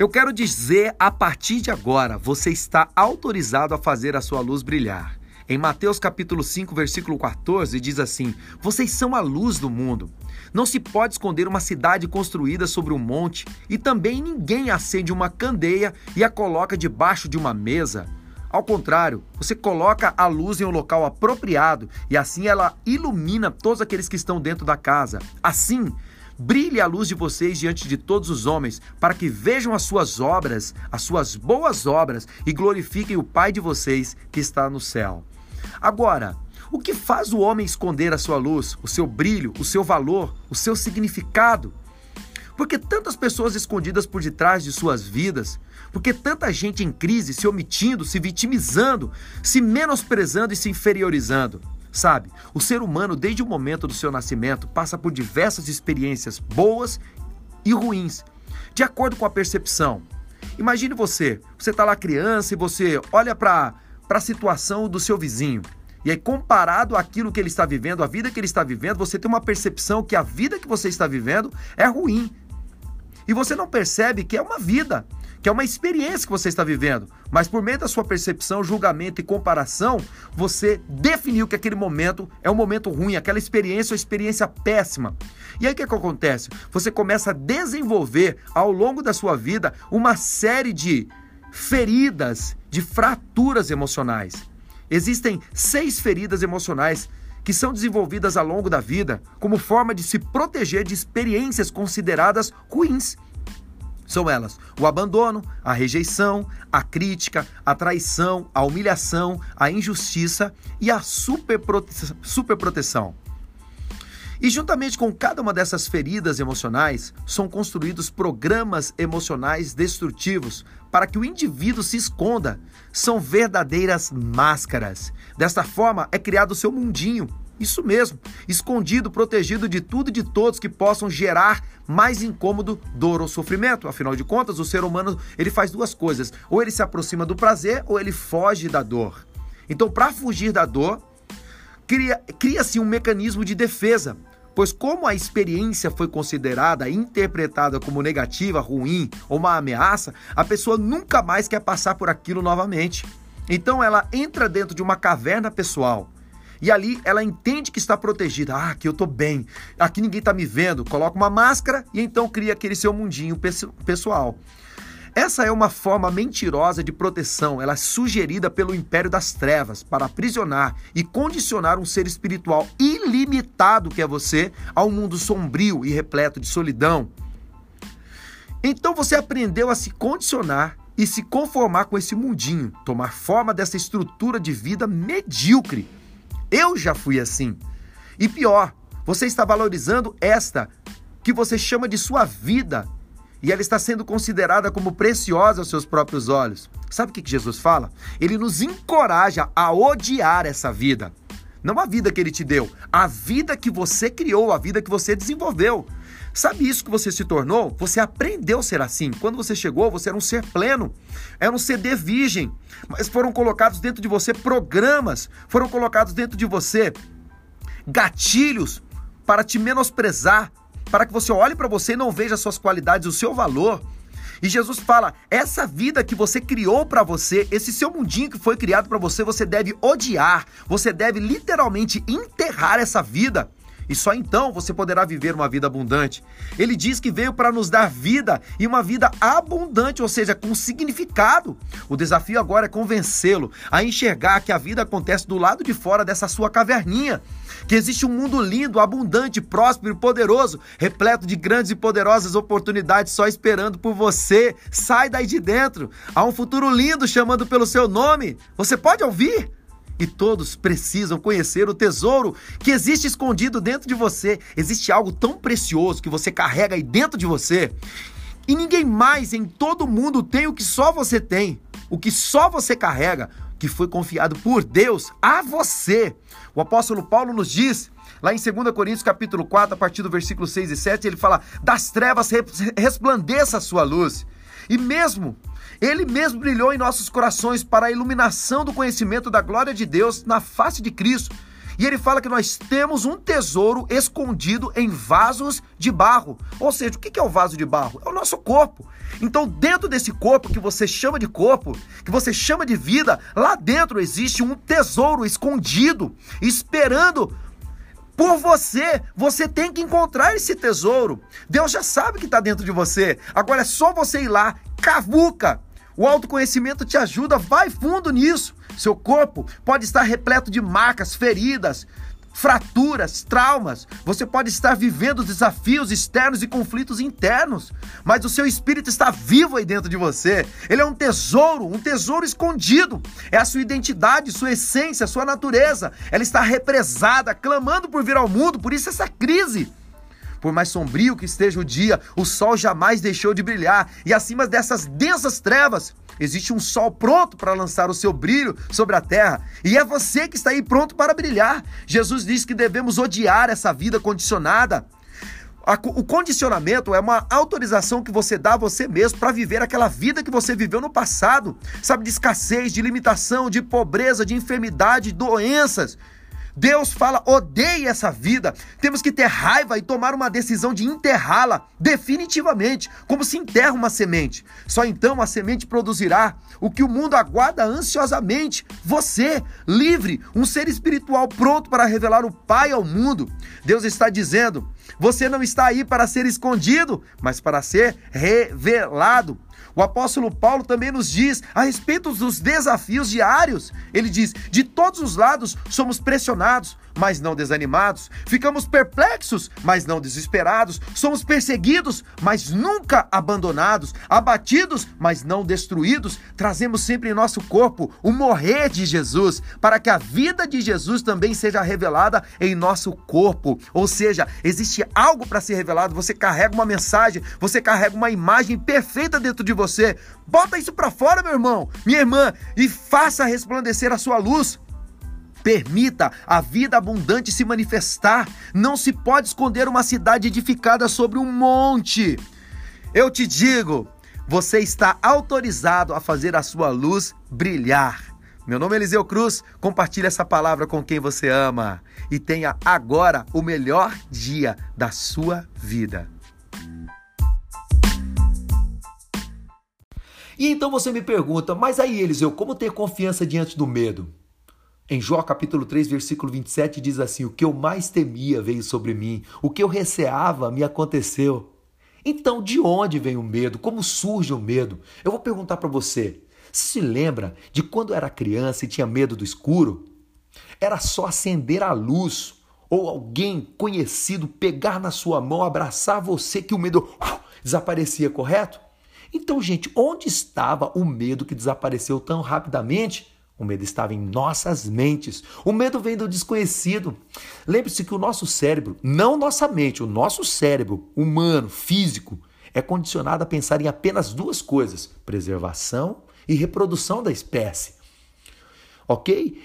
Eu quero dizer, a partir de agora, você está autorizado a fazer a sua luz brilhar. Em Mateus capítulo 5, versículo 14, diz assim: Vocês são a luz do mundo. Não se pode esconder uma cidade construída sobre um monte, e também ninguém acende uma candeia e a coloca debaixo de uma mesa. Ao contrário, você coloca a luz em um local apropriado e assim ela ilumina todos aqueles que estão dentro da casa. Assim, brilhe a luz de vocês diante de todos os homens, para que vejam as suas obras, as suas boas obras e glorifiquem o Pai de vocês que está no céu. Agora, o que faz o homem esconder a sua luz, o seu brilho, o seu valor, o seu significado? Porque tantas pessoas escondidas por detrás de suas vidas, porque tanta gente em crise se omitindo, se vitimizando, se menosprezando e se inferiorizando. Sabe, o ser humano, desde o momento do seu nascimento, passa por diversas experiências boas e ruins, de acordo com a percepção. Imagine você, você está lá criança e você olha para a situação do seu vizinho. E aí, comparado àquilo que ele está vivendo, a vida que ele está vivendo, você tem uma percepção que a vida que você está vivendo é ruim. E você não percebe que é uma vida, que é uma experiência que você está vivendo. Mas por meio da sua percepção, julgamento e comparação, você definiu que aquele momento é um momento ruim, aquela experiência é uma experiência péssima. E aí o que, que acontece? Você começa a desenvolver ao longo da sua vida uma série de feridas de fraturas emocionais. Existem seis feridas emocionais que são desenvolvidas ao longo da vida como forma de se proteger de experiências consideradas ruins. São elas o abandono, a rejeição, a crítica, a traição, a humilhação, a injustiça e a superprote superproteção. E juntamente com cada uma dessas feridas emocionais, são construídos programas emocionais destrutivos para que o indivíduo se esconda. São verdadeiras máscaras. Desta forma, é criado o seu mundinho. Isso mesmo, escondido, protegido de tudo e de todos que possam gerar mais incômodo, dor ou sofrimento. Afinal de contas, o ser humano ele faz duas coisas: ou ele se aproxima do prazer, ou ele foge da dor. Então, para fugir da dor, cria-se cria um mecanismo de defesa pois como a experiência foi considerada interpretada como negativa, ruim ou uma ameaça, a pessoa nunca mais quer passar por aquilo novamente. Então ela entra dentro de uma caverna pessoal. E ali ela entende que está protegida. Ah, aqui eu estou bem. Aqui ninguém está me vendo. Coloca uma máscara e então cria aquele seu mundinho pessoal. Essa é uma forma mentirosa de proteção, ela é sugerida pelo império das trevas para aprisionar e condicionar um ser espiritual ilimitado que é você a um mundo sombrio e repleto de solidão. Então você aprendeu a se condicionar e se conformar com esse mundinho, tomar forma dessa estrutura de vida medíocre. Eu já fui assim. E pior, você está valorizando esta que você chama de sua vida e ela está sendo considerada como preciosa aos seus próprios olhos. Sabe o que Jesus fala? Ele nos encoraja a odiar essa vida. Não a vida que ele te deu, a vida que você criou, a vida que você desenvolveu. Sabe isso que você se tornou? Você aprendeu a ser assim. Quando você chegou, você era um ser pleno, era um CD virgem, mas foram colocados dentro de você programas, foram colocados dentro de você gatilhos para te menosprezar, para que você olhe para você e não veja suas qualidades, o seu valor. E Jesus fala: essa vida que você criou para você, esse seu mundinho que foi criado para você, você deve odiar, você deve literalmente enterrar essa vida e só então você poderá viver uma vida abundante. Ele diz que veio para nos dar vida e uma vida abundante, ou seja, com significado. O desafio agora é convencê-lo a enxergar que a vida acontece do lado de fora dessa sua caverninha. Que existe um mundo lindo, abundante, próspero poderoso, repleto de grandes e poderosas oportunidades só esperando por você. Sai daí de dentro. Há um futuro lindo chamando pelo seu nome. Você pode ouvir? E todos precisam conhecer o tesouro que existe escondido dentro de você. Existe algo tão precioso que você carrega aí dentro de você. E ninguém mais em todo mundo tem o que só você tem, o que só você carrega, que foi confiado por Deus a você. O apóstolo Paulo nos diz, lá em 2 Coríntios capítulo 4, a partir do versículo 6 e 7, ele fala: "Das trevas resplandeça a sua luz". E mesmo ele mesmo brilhou em nossos corações para a iluminação do conhecimento da glória de Deus na face de Cristo. E ele fala que nós temos um tesouro escondido em vasos de barro. Ou seja, o que é o vaso de barro? É o nosso corpo. Então, dentro desse corpo que você chama de corpo, que você chama de vida, lá dentro existe um tesouro escondido, esperando por você. Você tem que encontrar esse tesouro. Deus já sabe que está dentro de você. Agora é só você ir lá, cavuca. O autoconhecimento te ajuda, vai fundo nisso. Seu corpo pode estar repleto de marcas, feridas, fraturas, traumas. Você pode estar vivendo desafios externos e conflitos internos, mas o seu espírito está vivo aí dentro de você. Ele é um tesouro, um tesouro escondido. É a sua identidade, sua essência, sua natureza. Ela está represada, clamando por vir ao mundo, por isso essa crise. Por mais sombrio que esteja o dia, o sol jamais deixou de brilhar, e acima dessas densas trevas, existe um sol pronto para lançar o seu brilho sobre a terra, e é você que está aí pronto para brilhar. Jesus diz que devemos odiar essa vida condicionada. O condicionamento é uma autorização que você dá a você mesmo para viver aquela vida que você viveu no passado, sabe, de escassez, de limitação, de pobreza, de enfermidade, doenças. Deus fala: odeie essa vida. Temos que ter raiva e tomar uma decisão de enterrá-la definitivamente, como se enterra uma semente. Só então a semente produzirá o que o mundo aguarda ansiosamente: você, livre, um ser espiritual pronto para revelar o Pai ao mundo. Deus está dizendo: você não está aí para ser escondido, mas para ser revelado. O apóstolo Paulo também nos diz a respeito dos desafios diários. Ele diz: de todos os lados somos pressionados, mas não desanimados. Ficamos perplexos, mas não desesperados. Somos perseguidos, mas nunca abandonados. Abatidos, mas não destruídos. Trazemos sempre em nosso corpo o morrer de Jesus, para que a vida de Jesus também seja revelada em nosso corpo. Ou seja, existe algo para ser revelado. Você carrega uma mensagem, você carrega uma imagem perfeita dentro de você. Bota isso para fora, meu irmão, minha irmã, e faça resplandecer a sua luz. Permita a vida abundante se manifestar. Não se pode esconder uma cidade edificada sobre um monte. Eu te digo, você está autorizado a fazer a sua luz brilhar. Meu nome é Eliseu Cruz, compartilhe essa palavra com quem você ama e tenha agora o melhor dia da sua vida. E então você me pergunta, mas aí Eliseu, como ter confiança diante do medo? Em Jó capítulo 3, versículo 27 diz assim: O que eu mais temia veio sobre mim, o que eu receava me aconteceu. Então, de onde vem o medo? Como surge o medo? Eu vou perguntar para você. Se lembra de quando era criança e tinha medo do escuro? Era só acender a luz ou alguém conhecido pegar na sua mão, abraçar você que o medo desaparecia, correto? Então, gente, onde estava o medo que desapareceu tão rapidamente? O medo estava em nossas mentes. O medo vem do desconhecido. Lembre-se que o nosso cérebro, não nossa mente, o nosso cérebro humano, físico, é condicionado a pensar em apenas duas coisas: preservação e reprodução da espécie. Ok?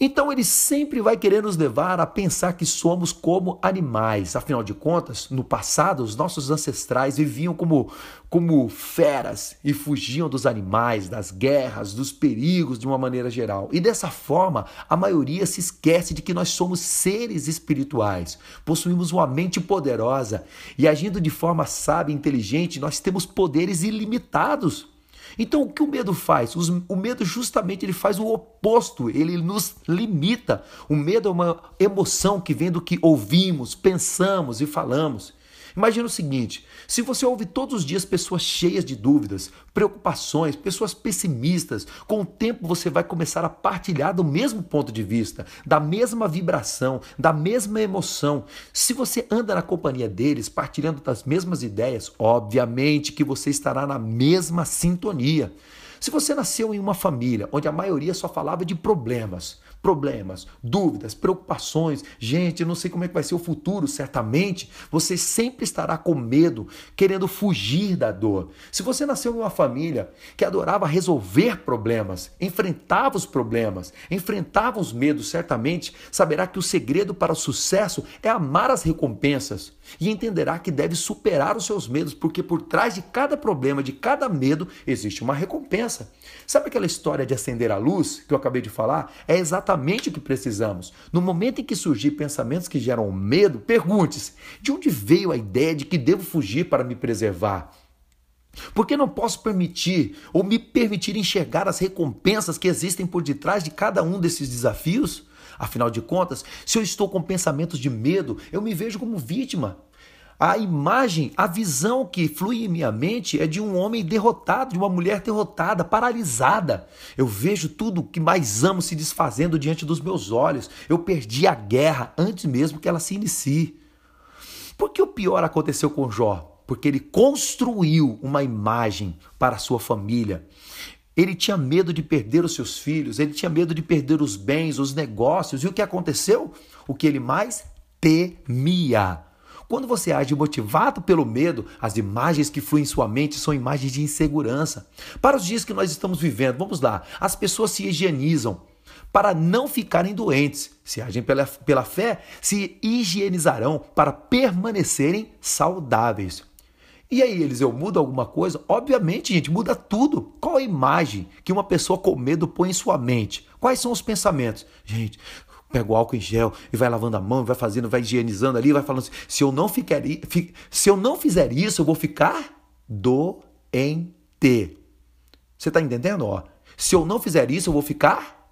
Então ele sempre vai querer nos levar a pensar que somos como animais. Afinal de contas, no passado, os nossos ancestrais viviam como, como feras e fugiam dos animais, das guerras, dos perigos de uma maneira geral. E dessa forma, a maioria se esquece de que nós somos seres espirituais, possuímos uma mente poderosa e agindo de forma sábia e inteligente, nós temos poderes ilimitados. Então, o que o medo faz? O medo justamente ele faz o oposto, ele nos limita. O medo é uma emoção que vem do que ouvimos, pensamos e falamos. Imagina o seguinte: se você ouve todos os dias pessoas cheias de dúvidas, preocupações, pessoas pessimistas, com o tempo você vai começar a partilhar do mesmo ponto de vista, da mesma vibração, da mesma emoção. Se você anda na companhia deles, partilhando das mesmas ideias, obviamente que você estará na mesma sintonia. Se você nasceu em uma família onde a maioria só falava de problemas, problemas, dúvidas, preocupações, gente, eu não sei como é que vai ser o futuro, certamente você sempre estará com medo, querendo fugir da dor. Se você nasceu em uma família que adorava resolver problemas, enfrentava os problemas, enfrentava os medos, certamente saberá que o segredo para o sucesso é amar as recompensas e entenderá que deve superar os seus medos, porque por trás de cada problema, de cada medo, existe uma recompensa. Sabe aquela história de acender a luz que eu acabei de falar? É exatamente exatamente o que precisamos. No momento em que surgir pensamentos que geram medo, pergunte-se: de onde veio a ideia de que devo fugir para me preservar? Porque não posso permitir ou me permitir enxergar as recompensas que existem por detrás de cada um desses desafios? Afinal de contas, se eu estou com pensamentos de medo, eu me vejo como vítima. A imagem, a visão que flui em minha mente é de um homem derrotado, de uma mulher derrotada, paralisada. Eu vejo tudo que mais amo se desfazendo diante dos meus olhos. Eu perdi a guerra antes mesmo que ela se inicie. Por que o pior aconteceu com Jó? Porque ele construiu uma imagem para sua família. Ele tinha medo de perder os seus filhos, ele tinha medo de perder os bens, os negócios. E o que aconteceu? O que ele mais temia quando você age motivado pelo medo, as imagens que fluem em sua mente são imagens de insegurança. Para os dias que nós estamos vivendo, vamos lá, as pessoas se higienizam para não ficarem doentes. Se agem pela, pela fé, se higienizarão para permanecerem saudáveis. E aí, Eliseu, muda alguma coisa? Obviamente, gente, muda tudo. Qual a imagem que uma pessoa com medo põe em sua mente? Quais são os pensamentos? Gente, pega o álcool em gel e vai lavando a mão, vai fazendo, vai higienizando ali, vai falando assim, se eu não ficar, se eu não fizer isso, eu vou ficar doente. Você está entendendo? Ó, se eu não fizer isso, eu vou ficar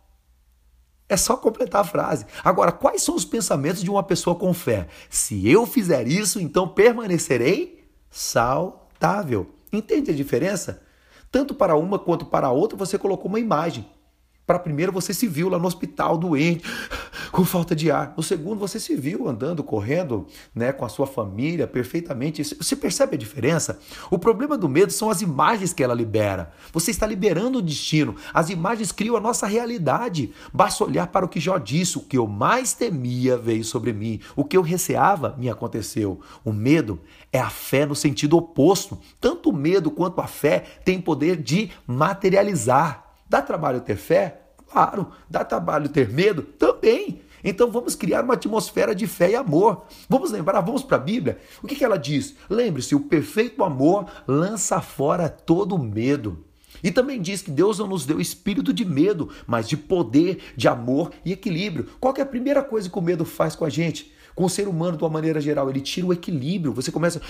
é só completar a frase. Agora, quais são os pensamentos de uma pessoa com fé? Se eu fizer isso, então permanecerei saudável. Entende a diferença? Tanto para uma quanto para a outra, você colocou uma imagem. Para a primeira, você se viu lá no hospital doente, com falta de ar. No segundo, você se viu andando, correndo, né, com a sua família perfeitamente. Você percebe a diferença? O problema do medo são as imagens que ela libera. Você está liberando o destino. As imagens criam a nossa realidade. Basta olhar para o que Jó disse: o que eu mais temia veio sobre mim, o que eu receava me aconteceu. O medo é a fé no sentido oposto. Tanto o medo quanto a fé têm poder de materializar. Dá trabalho ter fé? Claro. Dá trabalho ter medo? Também. Então vamos criar uma atmosfera de fé e amor. Vamos lembrar, vamos para a Bíblia. O que, que ela diz? Lembre-se: o perfeito amor lança fora todo medo. E também diz que Deus não nos deu espírito de medo, mas de poder, de amor e equilíbrio. Qual é a primeira coisa que o medo faz com a gente? Com o ser humano de uma maneira geral. Ele tira o equilíbrio, você começa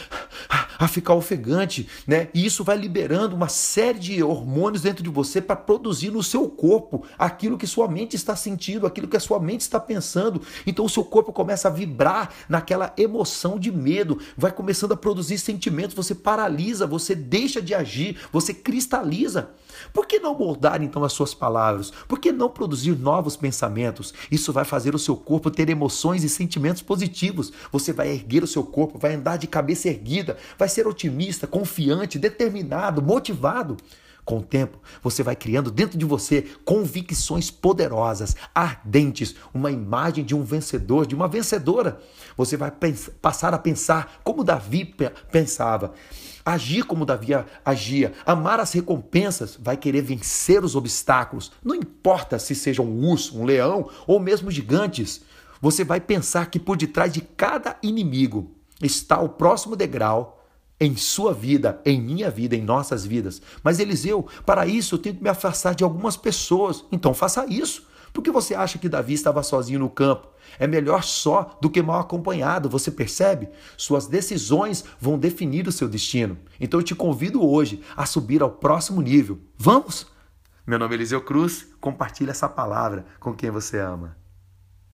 a ficar ofegante, né? E isso vai liberando uma série de hormônios dentro de você para produzir no seu corpo aquilo que sua mente está sentindo, aquilo que a sua mente está pensando. Então o seu corpo começa a vibrar naquela emoção de medo, vai começando a produzir sentimentos, você paralisa, você deixa de agir, você cristaliza. Por que não moldar então as suas palavras? Por que não produzir novos pensamentos? Isso vai fazer o seu corpo ter emoções e sentimentos positivos. Você vai erguer o seu corpo, vai andar de cabeça erguida, vai ser otimista, confiante, determinado, motivado. Com o tempo, você vai criando dentro de você convicções poderosas, ardentes, uma imagem de um vencedor, de uma vencedora. Você vai passar a pensar como Davi pensava agir como Davi agia, amar as recompensas, vai querer vencer os obstáculos. Não importa se seja um urso, um leão ou mesmo gigantes. Você vai pensar que por detrás de cada inimigo está o próximo degrau em sua vida, em minha vida, em nossas vidas. Mas Eliseu, para isso eu tenho que me afastar de algumas pessoas. Então faça isso. Por que você acha que Davi estava sozinho no campo? É melhor só do que mal acompanhado, você percebe? Suas decisões vão definir o seu destino. Então eu te convido hoje a subir ao próximo nível. Vamos? Meu nome é Eliseu Cruz, compartilhe essa palavra com quem você ama.